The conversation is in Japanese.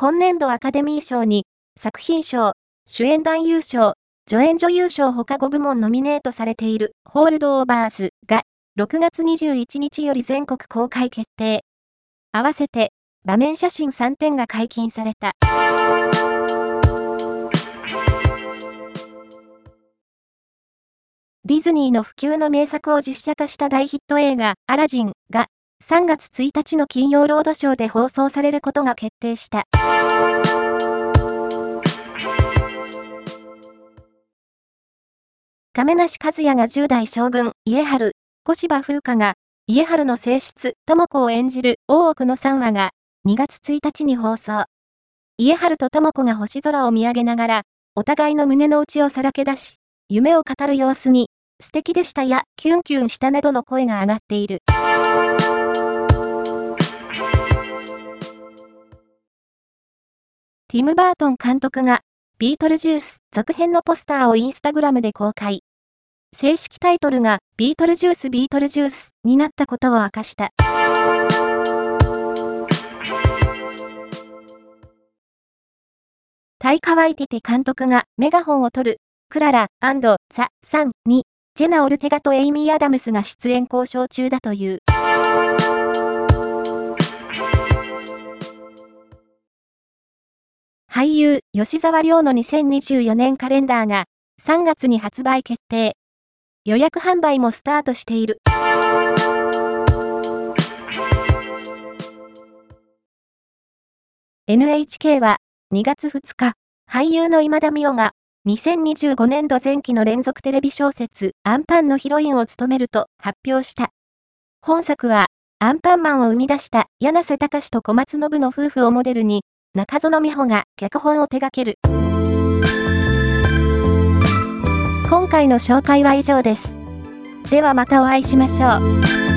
本年度アカデミー賞に、作品賞、主演男優賞、助演女優賞他5部門ノミネートされているホールドオーバーズが6月21日より全国公開決定。合わせて場面写真3点が解禁された。ディズニーの普及の名作を実写化した大ヒット映画アラジンが3月1日の金曜ロードショーで放送されることが決定した。亀梨和也が10代将軍、家春、小芝風花が、家春の性質、智子を演じる大奥の3話が、2月1日に放送。家春と智子が星空を見上げながら、お互いの胸の内をさらけ出し、夢を語る様子に、素敵でしたや、キュンキュンしたなどの声が上がっている。ティム・バートン監督が、ビートルジュース続編のポスターをインスタグラムで公開。正式タイトルが、ビートルジュース・ビートルジュースになったことを明かした。タイカワイテテ監督がメガホンを取る、クララザ・サンに、ジェナ・オルテガとエイミー・アダムスが出演交渉中だという。俳優、吉沢亮の2024年カレンダーが3月に発売決定。予約販売もスタートしている。NHK は2月2日、俳優の今田美桜が2025年度前期の連続テレビ小説アンパンのヒロインを務めると発表した。本作はアンパンマンを生み出した柳瀬隆と小松信の夫婦をモデルに中園美穂が脚本を手掛ける。今回の紹介は以上です。ではまたお会いしましょう。